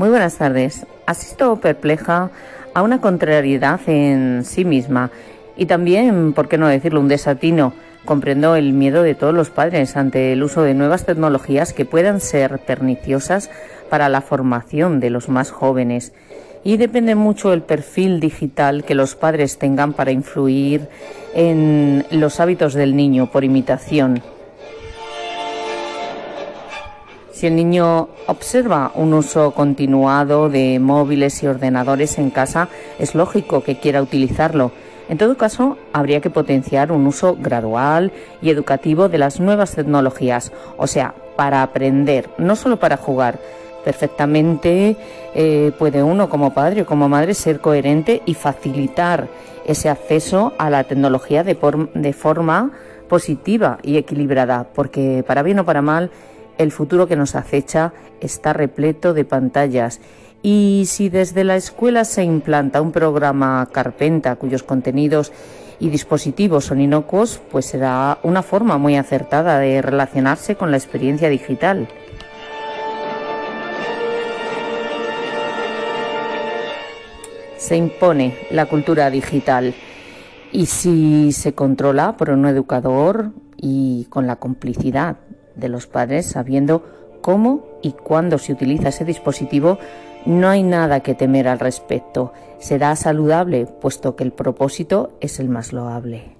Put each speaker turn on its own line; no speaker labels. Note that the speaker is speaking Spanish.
Muy buenas tardes. Asisto perpleja a una contrariedad en sí misma y también, por qué no decirlo, un desatino. Comprendo el miedo de todos los padres ante el uso de nuevas tecnologías que puedan ser perniciosas para la formación de los más jóvenes. Y depende mucho el perfil digital que los padres tengan para influir en los hábitos del niño por imitación. Si el niño observa un uso continuado de móviles y ordenadores en casa, es lógico que quiera utilizarlo. En todo caso, habría que potenciar un uso gradual y educativo de las nuevas tecnologías, o sea, para aprender, no solo para jugar. Perfectamente eh, puede uno como padre o como madre ser coherente y facilitar ese acceso a la tecnología de, de forma positiva y equilibrada, porque para bien o para mal, el futuro que nos acecha está repleto de pantallas. Y si desde la escuela se implanta un programa Carpenta cuyos contenidos y dispositivos son inocuos, pues será una forma muy acertada de relacionarse con la experiencia digital. Se impone la cultura digital. Y si se controla por un educador y con la complicidad de los padres sabiendo cómo y cuándo se utiliza ese dispositivo, no hay nada que temer al respecto. Será saludable, puesto que el propósito es el más loable.